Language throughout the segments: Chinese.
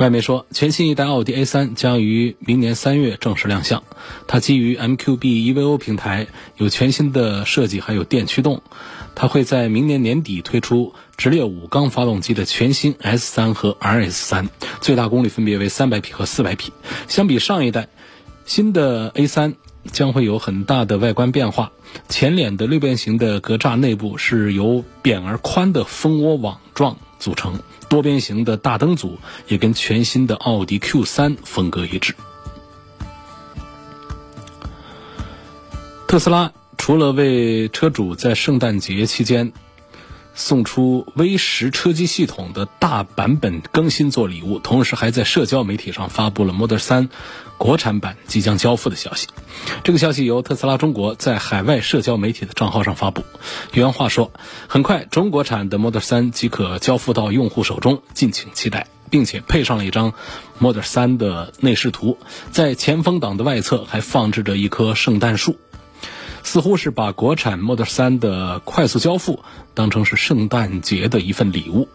外媒说，全新一代奥迪 A3 将于明年三月正式亮相。它基于 MQB EVO 平台，有全新的设计，还有电驱动。它会在明年年底推出直列五缸发动机的全新 S3 和 RS3，最大功率分别为300匹和400匹。相比上一代，新的 A3 将会有很大的外观变化。前脸的六边形的格栅内部是由扁而宽的蜂窝网状组成。多边形的大灯组也跟全新的奥迪 Q3 风格一致。特斯拉除了为车主在圣诞节期间送出 V 十车机系统的大版本更新做礼物，同时还在社交媒体上发布了 Model 3国产版即将交付的消息。这个消息由特斯拉中国在海外社交媒体的账号上发布。原话说：“很快，中国产的 Model 3即可交付到用户手中，敬请期待。”并且配上了一张 Model 3的内饰图，在前风挡的外侧还放置着一棵圣诞树。似乎是把国产 Model 3的快速交付当成是圣诞节的一份礼物。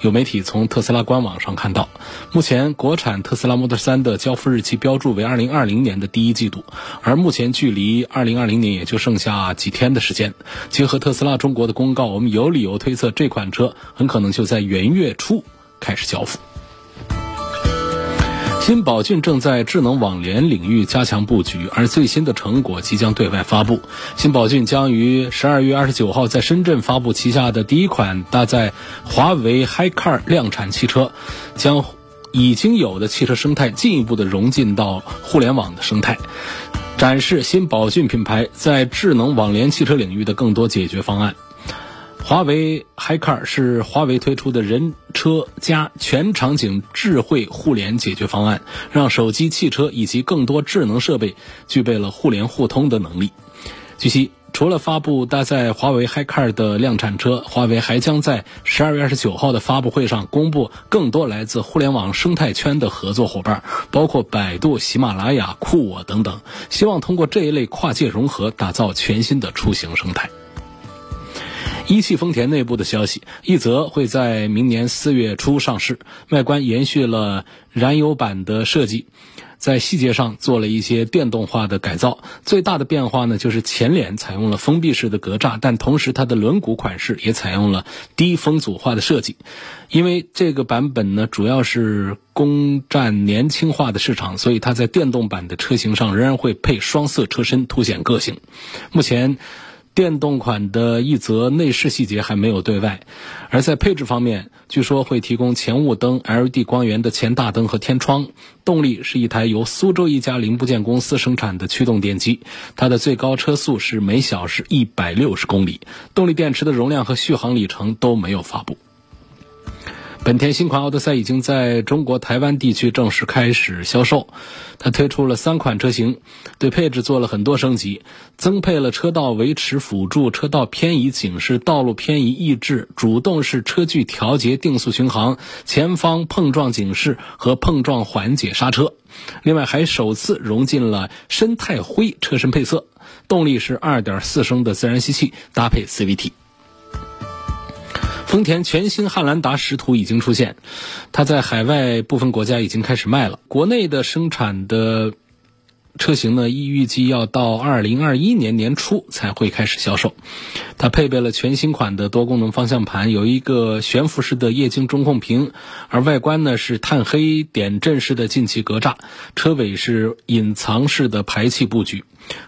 有媒体从特斯拉官网上看到，目前国产特斯拉 Model 3的交付日期标注为2020年的第一季度，而目前距离2020年也就剩下几天的时间。结合特斯拉中国的公告，我们有理由推测这款车很可能就在元月初开始交付。新宝骏正在智能网联领域加强布局，而最新的成果即将对外发布。新宝骏将于十二月二十九号在深圳发布旗下的第一款搭载华为 HiCar 量产汽车，将已经有的汽车生态进一步的融进到互联网的生态，展示新宝骏品牌在智能网联汽车领域的更多解决方案。华为 HiCar 是华为推出的人车家全场景智慧互联解决方案，让手机、汽车以及更多智能设备具备了互联互通的能力。据悉，除了发布搭载华为 HiCar 的量产车，华为还将在十二月二十九号的发布会上公布更多来自互联网生态圈的合作伙伴，包括百度、喜马拉雅、酷我等等，希望通过这一类跨界融合，打造全新的出行生态。一汽丰田内部的消息，一则会在明年四月初上市，外观延续了燃油版的设计，在细节上做了一些电动化的改造。最大的变化呢，就是前脸采用了封闭式的格栅，但同时它的轮毂款式也采用了低风阻化的设计。因为这个版本呢，主要是攻占年轻化的市场，所以它在电动版的车型上仍然会配双色车身，凸显个性。目前。电动款的一则内饰细节还没有对外，而在配置方面，据说会提供前雾灯、LED 光源的前大灯和天窗。动力是一台由苏州一家零部件公司生产的驱动电机，它的最高车速是每小时一百六十公里。动力电池的容量和续航里程都没有发布。本田新款奥德赛已经在中国台湾地区正式开始销售，它推出了三款车型，对配置做了很多升级，增配了车道维持辅助、车道偏移警示、道路偏移抑制、主动式车距调节、定速巡航、前方碰撞警示和碰撞缓解刹车。另外还首次融进了深钛灰车身配色，动力是2.4升的自然吸气搭配 CVT。丰田全新汉兰达实图已经出现，它在海外部分国家已经开始卖了。国内的生产的车型呢，预计要到二零二一年年初才会开始销售。它配备了全新款的多功能方向盘，有一个悬浮式的液晶中控屏，而外观呢是碳黑点阵式的进气格栅，车尾是隐藏式的排气布局。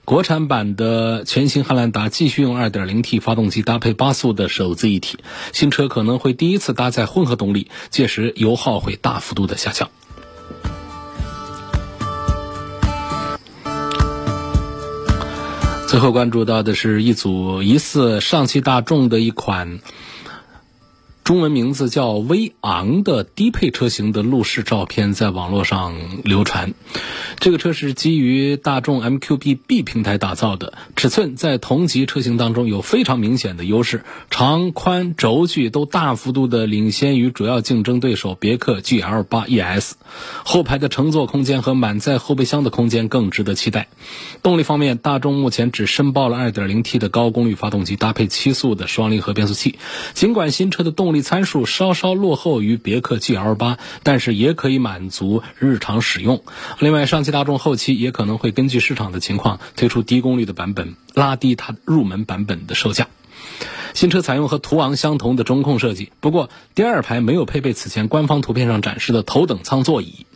国产版的全新汉兰达继续用 2.0T 发动机搭配八速的手自一体，新车可能会第一次搭载混合动力，届时油耗会大幅度的下降。最后关注到的是一组疑似上汽大众的一款中文名字叫威昂的低配车型的路试照片在网络上流传。这个车是基于大众 MQB B 平台打造的，尺寸在同级车型当中有非常明显的优势，长宽轴距都大幅度的领先于主要竞争对手别克 GL 八 ES。后排的乘坐空间和满载后备箱的空间更值得期待。动力方面，大众目前只申报了 2.0T 的高功率发动机，搭配七速的双离合变速器。尽管新车的动力参数稍稍落后于别克 GL8，但是也可以满足日常使用。另外，上汽大众后期也可能会根据市场的情况推出低功率的版本，拉低它入门版本的售价。新车采用和途昂相同的中控设计，不过第二排没有配备此前官方图片上展示的头等舱座椅。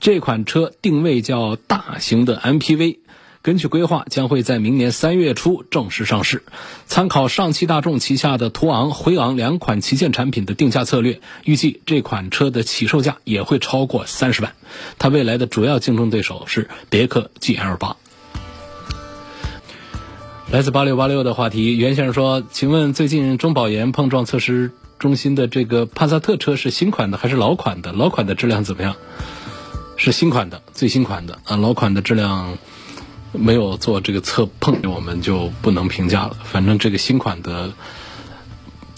这款车定位叫大型的 MPV。根据规划，将会在明年三月初正式上市。参考上汽大众旗下的途昂、辉昂两款旗舰产品的定价策略，预计这款车的起售价也会超过三十万。它未来的主要竞争对手是别克 GL 八。来自八六八六的话题，袁先生说：“请问最近中保研碰撞测试中心的这个帕萨特车是新款的还是老款的？老款的质量怎么样？是新款的，最新款的啊，老款的质量。”没有做这个测碰，我们就不能评价了。反正这个新款的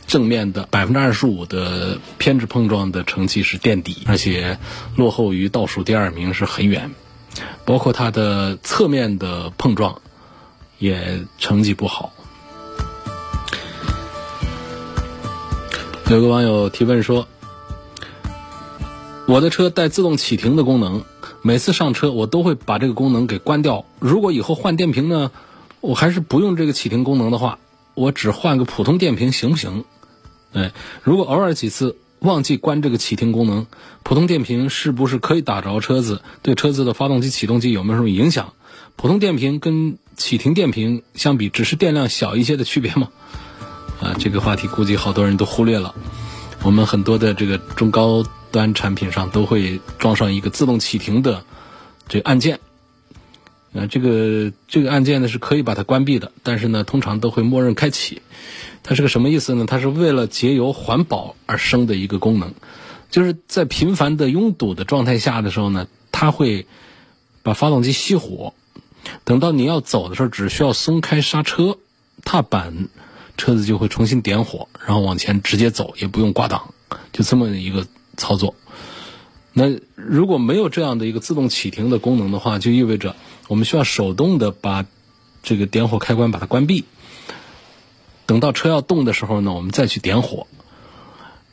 正面的百分之二十五的偏置碰撞的成绩是垫底，而且落后于倒数第二名是很远。包括它的侧面的碰撞也成绩不好。有个网友提问说：“我的车带自动启停的功能。”每次上车，我都会把这个功能给关掉。如果以后换电瓶呢，我还是不用这个启停功能的话，我只换个普通电瓶行不行？哎，如果偶尔几次忘记关这个启停功能，普通电瓶是不是可以打着车子？对车子的发动机、启动机有没有什么影响？普通电瓶跟启停电瓶相比，只是电量小一些的区别吗？啊，这个话题估计好多人都忽略了。我们很多的这个中高。端产品上都会装上一个自动启停的这个按键，呃，这个这个按键呢是可以把它关闭的，但是呢通常都会默认开启。它是个什么意思呢？它是为了节油环保而生的一个功能，就是在频繁的拥堵的状态下的时候呢，它会把发动机熄火，等到你要走的时候，只需要松开刹车踏板，车子就会重新点火，然后往前直接走，也不用挂档，就这么一个。操作，那如果没有这样的一个自动启停的功能的话，就意味着我们需要手动的把这个点火开关把它关闭，等到车要动的时候呢，我们再去点火。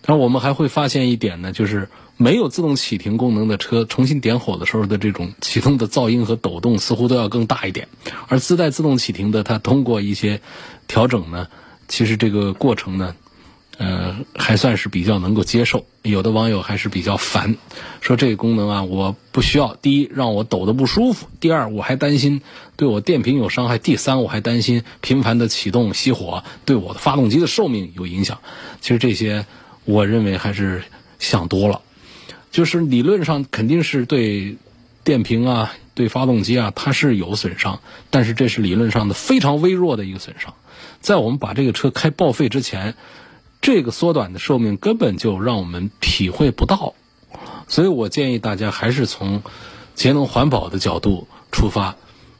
但我们还会发现一点呢，就是没有自动启停功能的车重新点火的时候的这种启动的噪音和抖动似乎都要更大一点，而自带自动启停的，它通过一些调整呢，其实这个过程呢。呃，还算是比较能够接受。有的网友还是比较烦，说这个功能啊，我不需要。第一，让我抖得不舒服；第二，我还担心对我电瓶有伤害；第三，我还担心频繁的启动熄火对我的发动机的寿命有影响。其实这些，我认为还是想多了。就是理论上肯定是对电瓶啊、对发动机啊，它是有损伤，但是这是理论上的非常微弱的一个损伤。在我们把这个车开报废之前。这个缩短的寿命根本就让我们体会不到，所以我建议大家还是从节能环保的角度出发，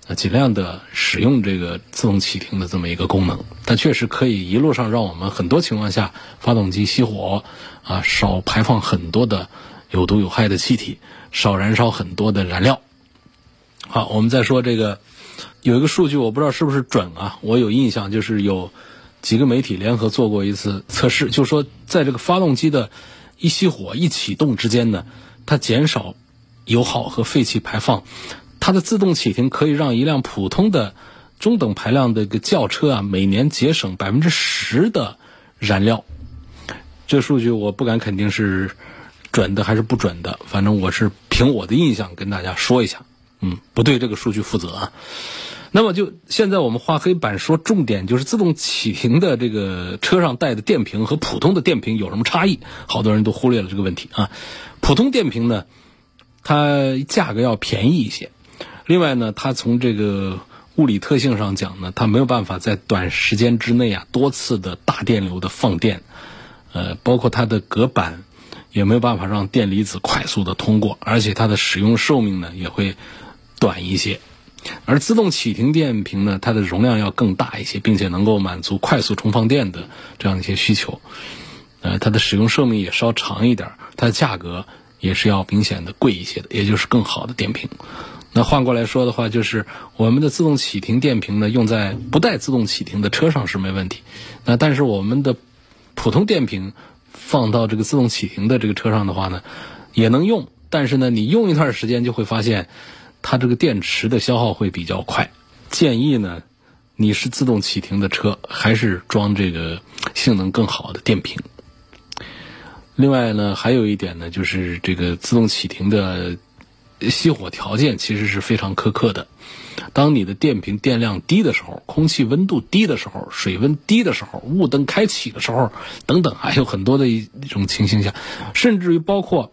啊，尽量的使用这个自动启停的这么一个功能。它确实可以一路上让我们很多情况下发动机熄火，啊，少排放很多的有毒有害的气体，少燃烧很多的燃料。好，我们再说这个，有一个数据我不知道是不是准啊，我有印象就是有。几个媒体联合做过一次测试，就说在这个发动机的一熄火一启动之间呢，它减少油耗和废气排放。它的自动启停可以让一辆普通的中等排量的个轿车啊，每年节省百分之十的燃料。这数据我不敢肯定是准的还是不准的，反正我是凭我的印象跟大家说一下，嗯，不对这个数据负责啊。那么就现在我们画黑板说重点，就是自动启停的这个车上带的电瓶和普通的电瓶有什么差异？好多人都忽略了这个问题啊。普通电瓶呢，它价格要便宜一些，另外呢，它从这个物理特性上讲呢，它没有办法在短时间之内啊多次的大电流的放电，呃，包括它的隔板也没有办法让电离子快速的通过，而且它的使用寿命呢也会短一些。而自动启停电瓶呢，它的容量要更大一些，并且能够满足快速充放电的这样一些需求。呃，它的使用寿命也稍长一点，它的价格也是要明显的贵一些的，也就是更好的电瓶。那换过来说的话，就是我们的自动启停电瓶呢，用在不带自动启停的车上是没问题。那但是我们的普通电瓶放到这个自动启停的这个车上的话呢，也能用，但是呢，你用一段时间就会发现。它这个电池的消耗会比较快，建议呢，你是自动启停的车，还是装这个性能更好的电瓶。另外呢，还有一点呢，就是这个自动启停的熄火条件其实是非常苛刻的。当你的电瓶电量低的时候，空气温度低的时候，水温低的时候，雾灯开启的时候，等等，还有很多的一种情形下，甚至于包括。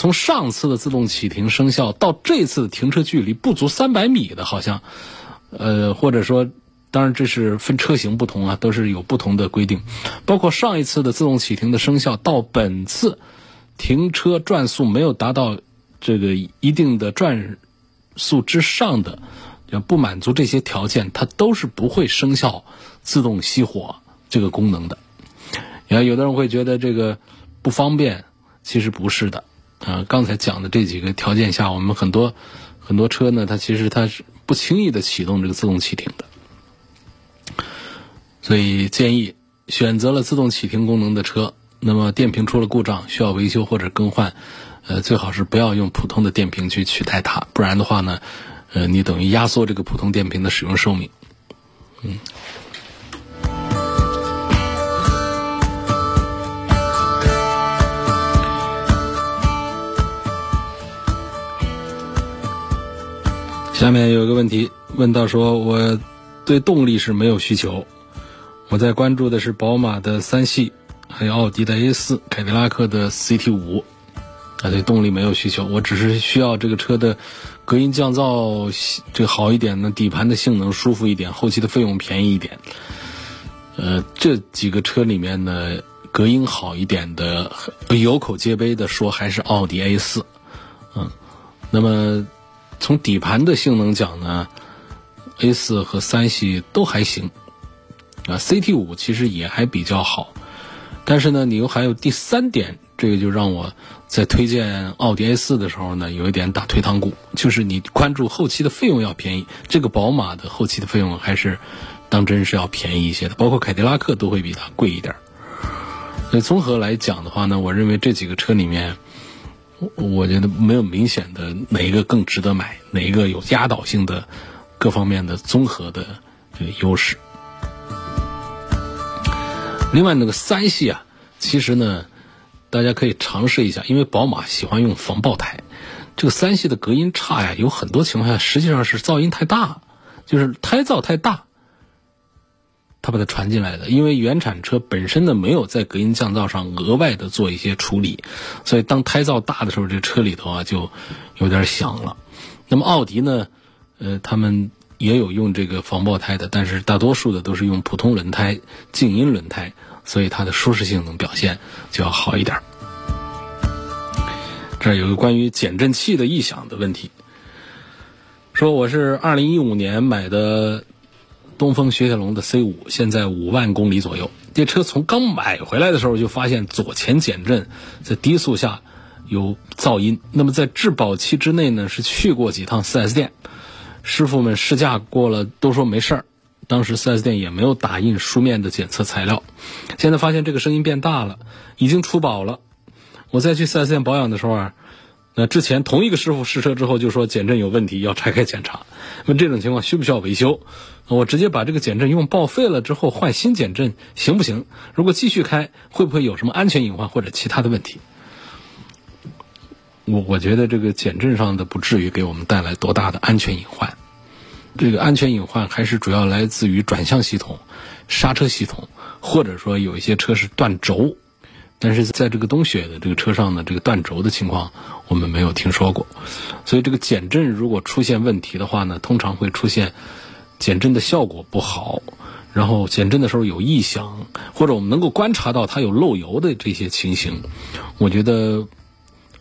从上次的自动启停生效到这次停车距离不足三百米的，好像，呃，或者说，当然这是分车型不同啊，都是有不同的规定。包括上一次的自动启停的生效到本次停车转速没有达到这个一定的转速之上的，不满足这些条件，它都是不会生效自动熄火这个功能的。你看，有的人会觉得这个不方便，其实不是的。啊，刚才讲的这几个条件下，我们很多很多车呢，它其实它是不轻易的启动这个自动启停的，所以建议选择了自动启停功能的车，那么电瓶出了故障需要维修或者更换，呃，最好是不要用普通的电瓶去取代它，不然的话呢，呃，你等于压缩这个普通电瓶的使用寿命，嗯。下面有一个问题问到说，我对动力是没有需求，我在关注的是宝马的三系，还有奥迪的 A 四、凯迪拉克的 CT 五，啊，对动力没有需求，我只是需要这个车的隔音降噪这好一点呢，底盘的性能舒服一点，后期的费用便宜一点。呃，这几个车里面呢，隔音好一点的，有口皆碑的说还是奥迪 A 四，嗯，那么。从底盘的性能讲呢，A 四和三系都还行，啊，CT 五其实也还比较好，但是呢，你又还有第三点，这个就让我在推荐奥迪 A 四的时候呢，有一点打退堂鼓，就是你关注后期的费用要便宜，这个宝马的后期的费用还是当真是要便宜一些的，包括凯迪拉克都会比它贵一点。所以综合来讲的话呢，我认为这几个车里面。我觉得没有明显的哪一个更值得买，哪一个有压倒性的各方面的综合的这个优势。另外那个三系啊，其实呢，大家可以尝试一下，因为宝马喜欢用防爆胎，这个三系的隔音差呀，有很多情况下实际上是噪音太大，就是胎噪太大。它把它传进来的，因为原产车本身呢没有在隔音降噪上额外的做一些处理，所以当胎噪大的时候，这车里头啊就有点响了。那么奥迪呢，呃，他们也有用这个防爆胎的，但是大多数的都是用普通轮胎、静音轮胎，所以它的舒适性能表现就要好一点。这儿有个关于减震器的异响的问题，说我是二零一五年买的。东风雪铁龙的 C 五现在五万公里左右，这车从刚买回来的时候就发现左前减震在低速下有噪音。那么在质保期之内呢，是去过几趟 4S 店，师傅们试驾过了都说没事儿。当时 4S 店也没有打印书面的检测材料。现在发现这个声音变大了，已经出保了。我再去 4S 店保养的时候啊，那之前同一个师傅试车之后就说减震有问题，要拆开检查。问这种情况需不需要维修？我直接把这个减震用报废了之后换新减震行不行？如果继续开，会不会有什么安全隐患或者其他的问题？我我觉得这个减震上的不至于给我们带来多大的安全隐患。这个安全隐患还是主要来自于转向系统、刹车系统，或者说有一些车是断轴。但是在这个冬雪的这个车上呢，这个断轴的情况我们没有听说过。所以这个减震如果出现问题的话呢，通常会出现。减震的效果不好，然后减震的时候有异响，或者我们能够观察到它有漏油的这些情形，我觉得。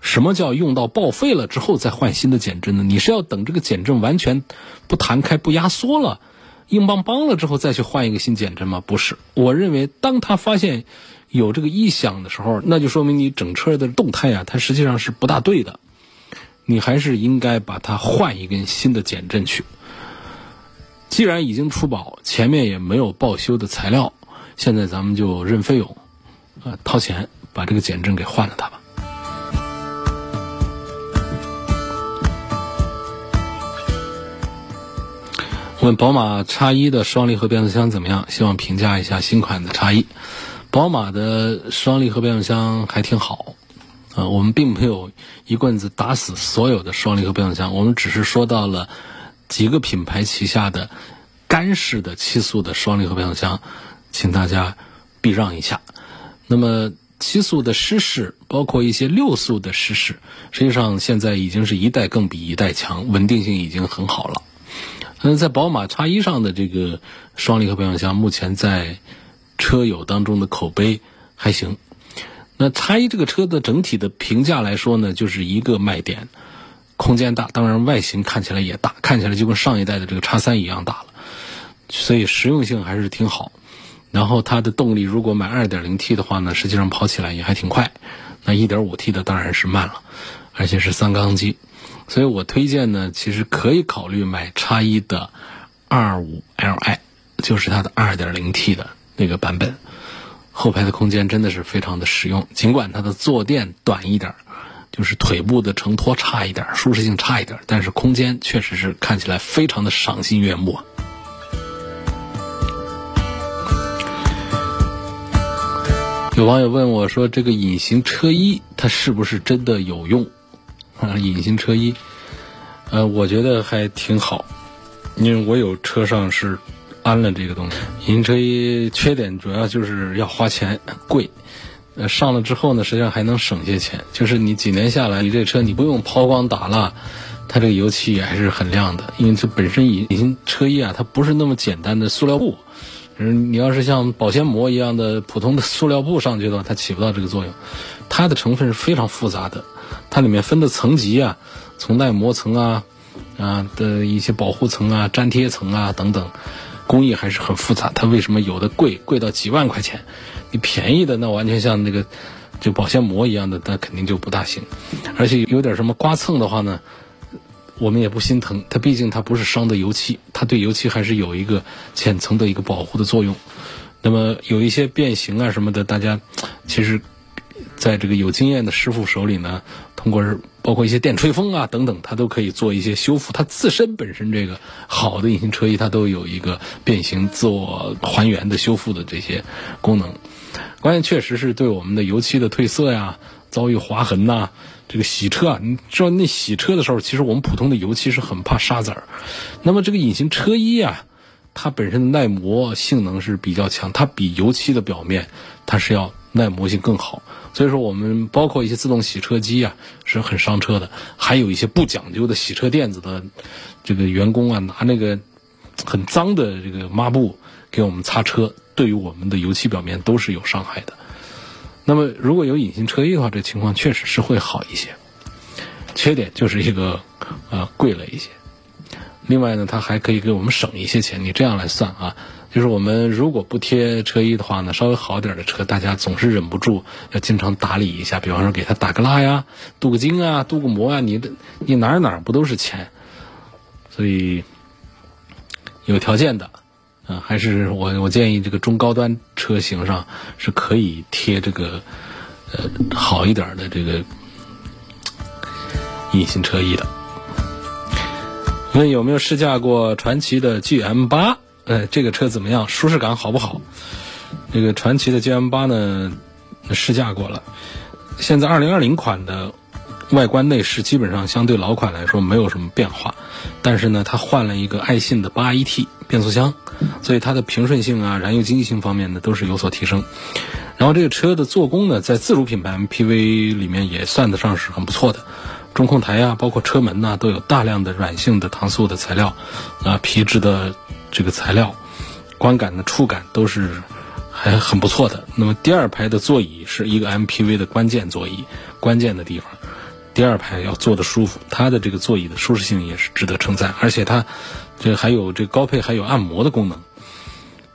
什么叫用到报废了之后再换新的减震呢？你是要等这个减震完全不弹开、不压缩了、硬邦邦了之后再去换一个新减震吗？不是，我认为当他发现有这个异响的时候，那就说明你整车的动态啊，它实际上是不大对的。你还是应该把它换一根新的减震去。既然已经出保，前面也没有报修的材料，现在咱们就认费用，啊，掏钱把这个减震给换了它吧。问宝马叉一的双离合变速箱怎么样？希望评价一下新款的叉一。宝马的双离合变速箱还挺好，啊，我们并没有一棍子打死所有的双离合变速箱，我们只是说到了几个品牌旗下的干式的七速的双离合变速箱，请大家避让一下。那么七速的湿式，包括一些六速的湿式，实际上现在已经是一代更比一代强，稳定性已经很好了。嗯，在宝马叉一上的这个双离合变速箱，目前在车友当中的口碑还行。那叉一这个车的整体的评价来说呢，就是一个卖点，空间大，当然外形看起来也大，看起来就跟上一代的这个叉三一样大了，所以实用性还是挺好。然后它的动力，如果买 2.0T 的话呢，实际上跑起来也还挺快。那 1.5T 的当然是慢了，而且是三缸机。所以我推荐呢，其实可以考虑买叉一的二五 Li，就是它的二点零 T 的那个版本。后排的空间真的是非常的实用，尽管它的坐垫短一点，就是腿部的承托差一点，舒适性差一点，但是空间确实是看起来非常的赏心悦目。有网友问我说：“这个隐形车衣它是不是真的有用？”啊，隐形车衣，呃，我觉得还挺好，因为我有车上是安了这个东西。隐形车衣缺点主要就是要花钱，贵。呃，上了之后呢，实际上还能省些钱。就是你几年下来，你这车你不用抛光打蜡，它这个油漆也还是很亮的。因为这本身隐形车衣啊，它不是那么简单的塑料布。嗯，你要是像保鲜膜一样的普通的塑料布上去的话，它起不到这个作用。它的成分是非常复杂的。它里面分的层级啊，从耐磨层啊，啊的一些保护层啊、粘贴层啊等等，工艺还是很复杂。它为什么有的贵，贵到几万块钱？你便宜的那完全像那个就保鲜膜一样的，那肯定就不大行。而且有点什么刮蹭的话呢，我们也不心疼。它毕竟它不是伤的油漆，它对油漆还是有一个浅层的一个保护的作用。那么有一些变形啊什么的，大家其实。在这个有经验的师傅手里呢，通过包括一些电吹风啊等等，它都可以做一些修复。它自身本身这个好的隐形车衣，它都有一个变形、自我还原的修复的这些功能。关键确实是对我们的油漆的褪色呀、遭遇划痕呐，这个洗车啊，你知道那洗车的时候，其实我们普通的油漆是很怕沙子儿。那么这个隐形车衣啊，它本身的耐磨性能是比较强，它比油漆的表面它是要耐磨性更好。所以说，我们包括一些自动洗车机啊，是很伤车的；还有一些不讲究的洗车垫子的这个员工啊，拿那个很脏的这个抹布给我们擦车，对于我们的油漆表面都是有伤害的。那么，如果有隐形车衣的话，这情况确实是会好一些。缺点就是一个呃贵了一些。另外呢，它还可以给我们省一些钱。你这样来算啊。就是我们如果不贴车衣的话呢，稍微好点的车，大家总是忍不住要经常打理一下，比方说给它打个蜡呀、镀个金啊、镀个膜啊，你的你哪哪不都是钱？所以有条件的，嗯，还是我我建议这个中高端车型上是可以贴这个呃好一点的这个隐形车衣的。问有没有试驾过传祺的 GM 八？呃，这个车怎么样？舒适感好不好？这个传祺的 GM 八呢，试驾过了。现在二零二零款的外观内饰基本上相对老款来说没有什么变化，但是呢，它换了一个爱信的八 AT 变速箱，所以它的平顺性啊、燃油经济性方面呢都是有所提升。然后这个车的做工呢，在自主品牌 MPV 里面也算得上是很不错的。中控台呀，包括车门呐，都有大量的软性的搪塑的材料，啊，皮质的。这个材料，观感的触感都是还很不错的。那么第二排的座椅是一个 MPV 的关键座椅，关键的地方，第二排要坐的舒服，它的这个座椅的舒适性也是值得称赞，而且它这还有这高配还有按摩的功能，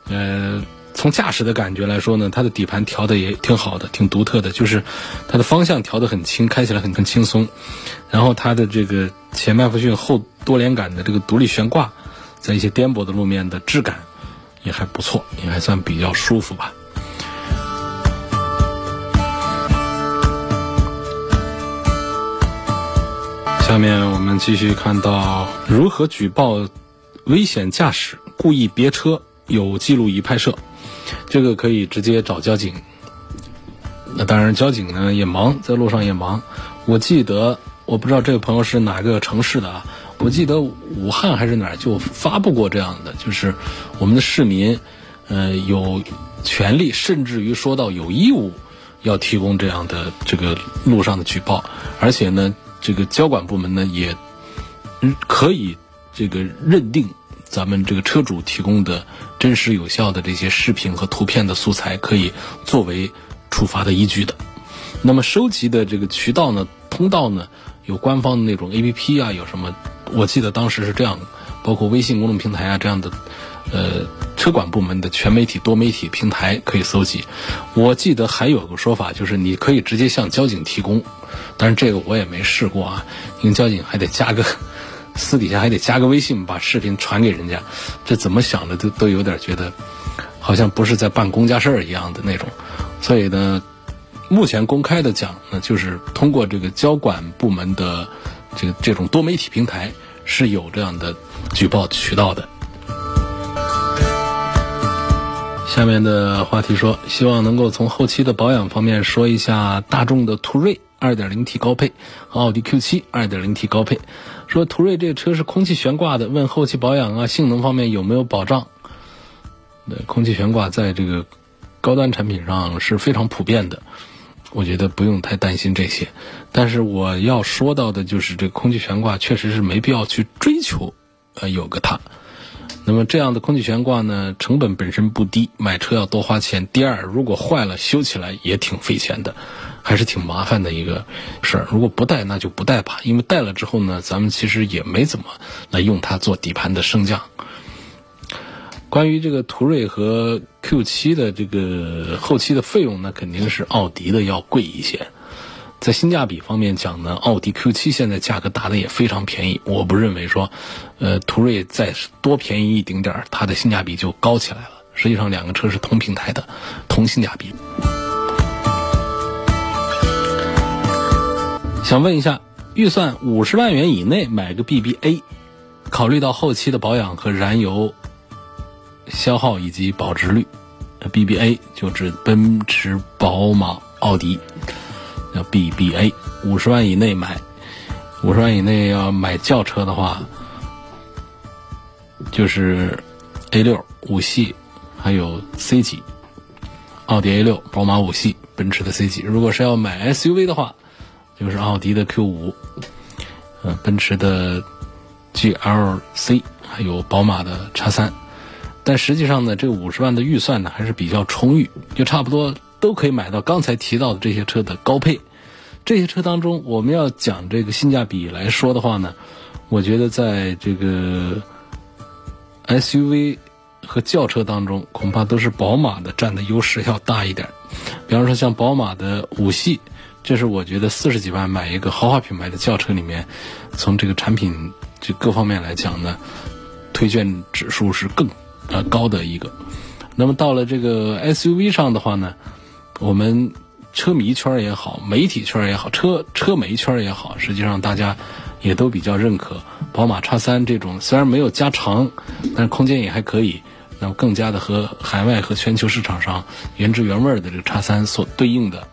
呃。从驾驶的感觉来说呢，它的底盘调的也挺好的，挺独特的，就是它的方向调得很轻，开起来很很轻松。然后它的这个前麦弗逊后多连杆的这个独立悬挂，在一些颠簸的路面的质感也还不错，也还算比较舒服吧。下面我们继续看到如何举报危险驾驶、故意别车，有记录仪拍摄。这个可以直接找交警。那当然，交警呢也忙，在路上也忙。我记得，我不知道这位朋友是哪个城市的啊？我记得武汉还是哪儿就发布过这样的，就是我们的市民，呃，有权利，甚至于说到有义务，要提供这样的这个路上的举报。而且呢，这个交管部门呢也可以这个认定。咱们这个车主提供的真实有效的这些视频和图片的素材，可以作为处罚的依据的。那么收集的这个渠道呢、通道呢，有官方的那种 A P P 啊，有什么？我记得当时是这样，包括微信公众平台啊这样的，呃，车管部门的全媒体、多媒体平台可以搜集。我记得还有个说法，就是你可以直接向交警提供，但是这个我也没试过啊，因为交警还得加个。私底下还得加个微信，把视频传给人家，这怎么想的都都有点觉得，好像不是在办公家事儿一样的那种。所以呢，目前公开的讲呢，就是通过这个交管部门的这个这种多媒体平台是有这样的举报渠道的。下面的话题说，希望能够从后期的保养方面说一下大众的途锐 2.0T 高配和奥迪 Q7 2.0T 高配。说途锐这个车是空气悬挂的，问后期保养啊，性能方面有没有保障？对，空气悬挂在这个高端产品上是非常普遍的，我觉得不用太担心这些。但是我要说到的就是，这空气悬挂确实是没必要去追求，呃，有个它。那么这样的空气悬挂呢，成本本身不低，买车要多花钱。第二，如果坏了修起来也挺费钱的。还是挺麻烦的一个事儿。如果不带，那就不带吧。因为带了之后呢，咱们其实也没怎么来用它做底盘的升降。关于这个途锐和 Q7 的这个后期的费用，那肯定是奥迪的要贵一些。在性价比方面讲呢，奥迪 Q7 现在价格打的也非常便宜。我不认为说，呃，途锐再多便宜一丁点儿，它的性价比就高起来了。实际上，两个车是同平台的，同性价比。想问一下，预算五十万元以内买个 BBA，考虑到后期的保养和燃油消耗以及保值率，BBA 就指奔驰、宝马、奥迪，叫 BBA。五十万以内买，五十万以内要买轿车的话，就是 A 六、五系，还有 C 级，奥迪 A 六、宝马五系、奔驰的 C 级。如果是要买 SUV 的话，就是奥迪的 Q 五，呃，奔驰的 GLC，还有宝马的叉三，但实际上呢，这五十万的预算呢还是比较充裕，就差不多都可以买到刚才提到的这些车的高配。这些车当中，我们要讲这个性价比来说的话呢，我觉得在这个 SUV 和轿车当中，恐怕都是宝马的占的优势要大一点。比方说像宝马的五系。这是我觉得四十几万买一个豪华品牌的轿车里面，从这个产品这各方面来讲呢，推荐指数是更呃高的一个。那么到了这个 SUV 上的话呢，我们车迷圈也好，媒体圈也好，车车媒圈也好，实际上大家也都比较认可宝马叉三这种，虽然没有加长，但是空间也还可以，那么更加的和海外和全球市场上原汁原味的这个叉三所对应的。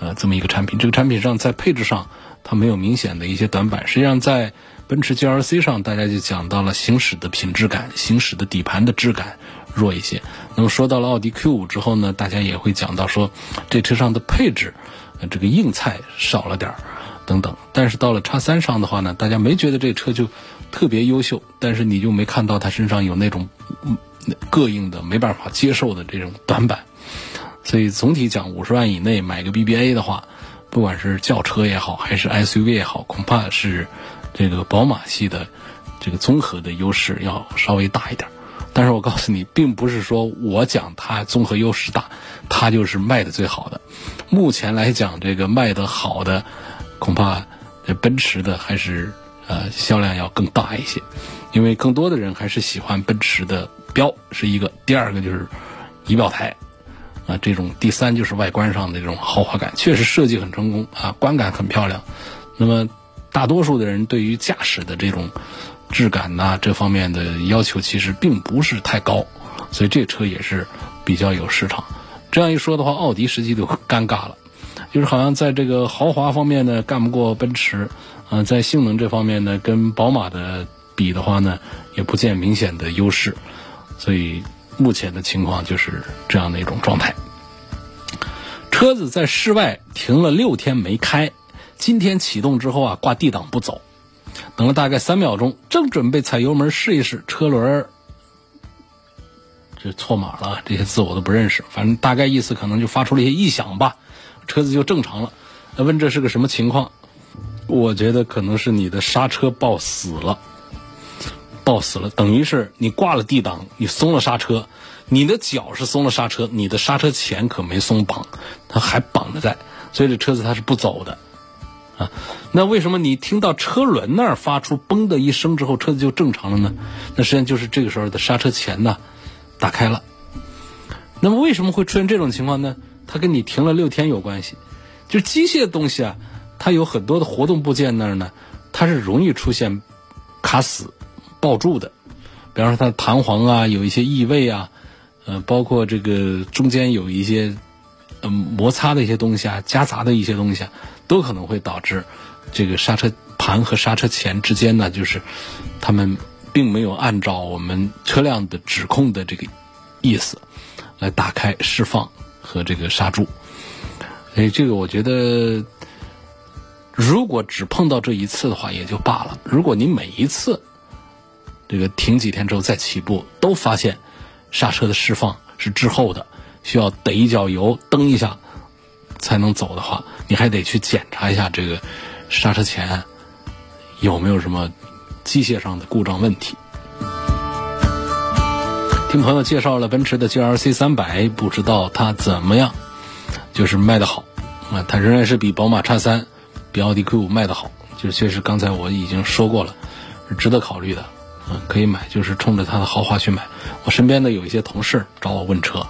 呃，这么一个产品，这个产品上在配置上它没有明显的一些短板。实际上，在奔驰 GLC 上，大家就讲到了行驶的品质感、行驶的底盘的质感弱一些。那么说到了奥迪 Q 五之后呢，大家也会讲到说这车上的配置，这个硬菜少了点儿等等。但是到了叉三上的话呢，大家没觉得这车就特别优秀，但是你就没看到它身上有那种嗯膈应的、没办法接受的这种短板。所以总体讲，五十万以内买个 BBA 的话，不管是轿车也好，还是 SUV 也好，恐怕是这个宝马系的这个综合的优势要稍微大一点。但是我告诉你，并不是说我讲它综合优势大，它就是卖的最好的。目前来讲，这个卖的好的，恐怕这奔驰的还是呃销量要更大一些，因为更多的人还是喜欢奔驰的标是一个，第二个就是仪表台。啊，这种第三就是外观上的这种豪华感，确实设计很成功啊，观感很漂亮。那么，大多数的人对于驾驶的这种质感呐这方面的要求其实并不是太高，所以这车也是比较有市场。这样一说的话，奥迪实际就尴尬了，就是好像在这个豪华方面呢干不过奔驰，嗯，在性能这方面呢跟宝马的比的话呢也不见明显的优势，所以。目前的情况就是这样的一种状态。车子在室外停了六天没开，今天启动之后啊，挂 D 档不走，等了大概三秒钟，正准备踩油门试一试，车轮这错码了，这些字我都不认识，反正大概意思可能就发出了一些异响吧，车子就正常了。问这是个什么情况？我觉得可能是你的刹车抱死了。抱死了，等于是你挂了 D 档，你松了刹车，你的脚是松了刹车，你的刹车钳可没松绑，它还绑着在，所以这车子它是不走的，啊，那为什么你听到车轮那儿发出嘣的一声之后，车子就正常了呢？那实际上就是这个时候的刹车钳呢打开了。那么为什么会出现这种情况呢？它跟你停了六天有关系，就机械东西啊，它有很多的活动部件那儿呢，它是容易出现卡死。抱住的，比方说它的弹簧啊，有一些异味啊，呃，包括这个中间有一些嗯摩擦的一些东西啊，夹杂的一些东西啊，都可能会导致这个刹车盘和刹车钳之间呢，就是他们并没有按照我们车辆的指控的这个意思来打开、释放和这个刹住。哎，这个我觉得，如果只碰到这一次的话也就罢了，如果你每一次。这个停几天之后再起步，都发现刹车的释放是滞后的，需要得一脚油蹬一下才能走的话，你还得去检查一下这个刹车钳有没有什么机械上的故障问题。听朋友介绍了奔驰的 GLC 三百，不知道它怎么样，就是卖的好啊，它仍然是比宝马叉三、比奥迪 Q 五卖的好，就是确实刚才我已经说过了，是值得考虑的。嗯，可以买，就是冲着它的豪华去买。我身边的有一些同事找我问车，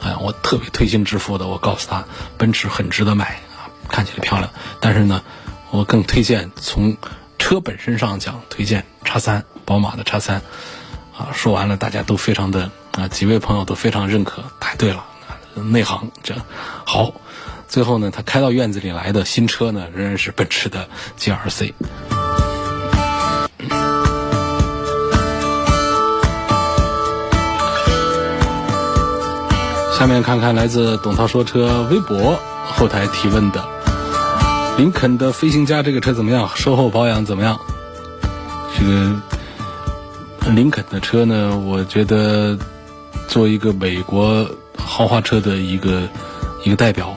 哎，我特别推心置腹的，我告诉他，奔驰很值得买啊，看起来漂亮。但是呢，我更推荐从车本身上讲，推荐叉三，宝马的叉三。啊，说完了，大家都非常的啊，几位朋友都非常认可，太对了，内行这好。最后呢，他开到院子里来的新车呢，仍然是奔驰的 GLC。下面看看来自董涛说车微博后台提问的林肯的飞行家这个车怎么样？售后保养怎么样？这个林肯的车呢，我觉得作为一个美国豪华车的一个一个代表，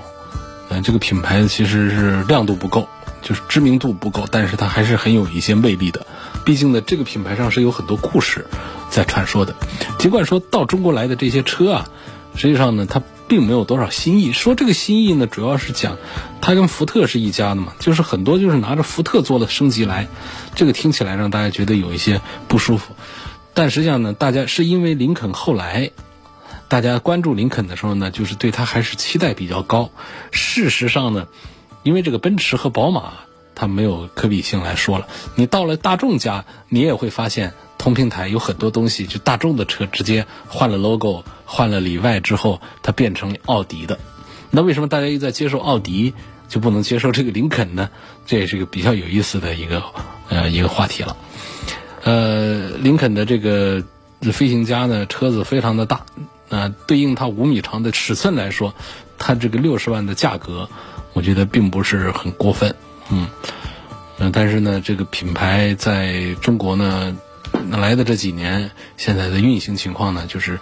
嗯，这个品牌其实是亮度不够，就是知名度不够，但是它还是很有一些魅力的。毕竟呢，这个品牌上是有很多故事在传说的。尽管说到中国来的这些车啊。实际上呢，它并没有多少新意。说这个新意呢，主要是讲它跟福特是一家的嘛，就是很多就是拿着福特做的升级来，这个听起来让大家觉得有一些不舒服。但实际上呢，大家是因为林肯后来大家关注林肯的时候呢，就是对它还是期待比较高。事实上呢，因为这个奔驰和宝马它没有可比性来说了，你到了大众家，你也会发现。同平台有很多东西，就大众的车直接换了 logo，换了里外之后，它变成奥迪的。那为什么大家一在接受奥迪，就不能接受这个林肯呢？这也是一个比较有意思的一个呃一个话题了。呃，林肯的这个飞行家呢，车子非常的大，那，对应它五米长的尺寸来说，它这个六十万的价格，我觉得并不是很过分，嗯，嗯，但是呢，这个品牌在中国呢。来的这几年，现在的运行情况呢，就是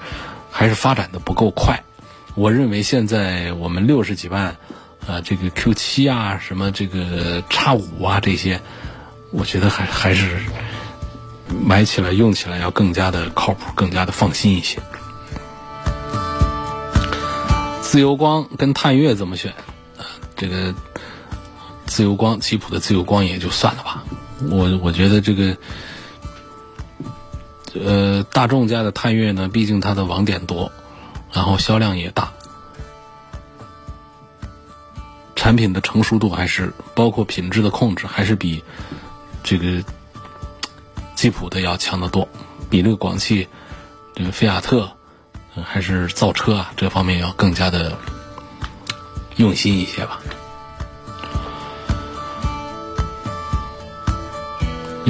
还是发展的不够快。我认为现在我们六十几万，啊，这个 Q 七啊，什么这个叉五啊这些，我觉得还还是买起来用起来要更加的靠谱，更加的放心一些。自由光跟探岳怎么选？啊，这个自由光，吉普的自由光也就算了吧。我我觉得这个，呃，大众家的探岳呢，毕竟它的网点多，然后销量也大，产品的成熟度还是包括品质的控制，还是比这个吉普的要强得多，比这个广汽、这个菲亚特。还是造车啊，这方面要更加的用心一些吧。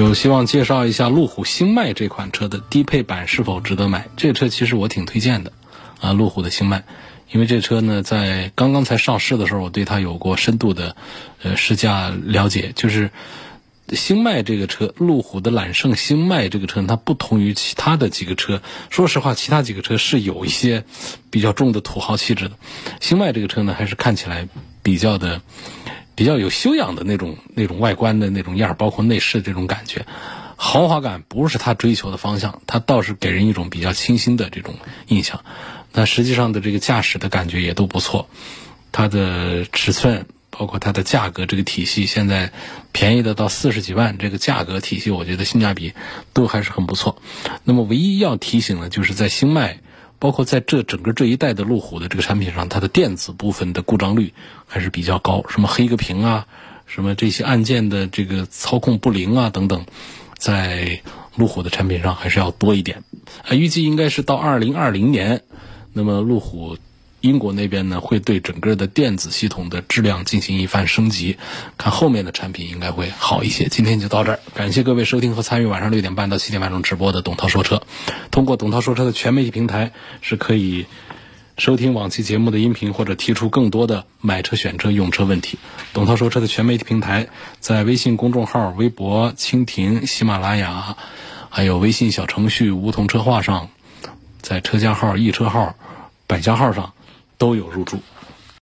有希望介绍一下路虎星脉这款车的低配版是否值得买？这车其实我挺推荐的啊，路虎的星脉，因为这车呢在刚刚才上市的时候，我对它有过深度的呃试驾了解，就是。星脉这个车，路虎的揽胜星脉这个车，它不同于其他的几个车。说实话，其他几个车是有一些比较重的土豪气质的。星脉这个车呢，还是看起来比较的比较有修养的那种那种外观的那种样包括内饰这种感觉。豪华感不是他追求的方向，它倒是给人一种比较清新的这种印象。那实际上的这个驾驶的感觉也都不错，它的尺寸。包括它的价格，这个体系现在便宜的到四十几万，这个价格体系，我觉得性价比都还是很不错。那么唯一要提醒的，就是在星迈，包括在这整个这一代的路虎的这个产品上，它的电子部分的故障率还是比较高，什么黑个屏啊，什么这些按键的这个操控不灵啊等等，在路虎的产品上还是要多一点。啊，预计应该是到二零二零年，那么路虎。英国那边呢，会对整个的电子系统的质量进行一番升级，看后面的产品应该会好一些。今天就到这儿，感谢各位收听和参与晚上六点半到七点半钟直播的董涛说车。通过董涛说车的全媒体平台是可以收听往期节目的音频，或者提出更多的买车、选车、用车问题。董涛说车的全媒体平台在微信公众号、微博、蜻蜓、喜马拉雅，还有微信小程序“梧桐车话”上，在车家号、易车号、百家号上。都有入住。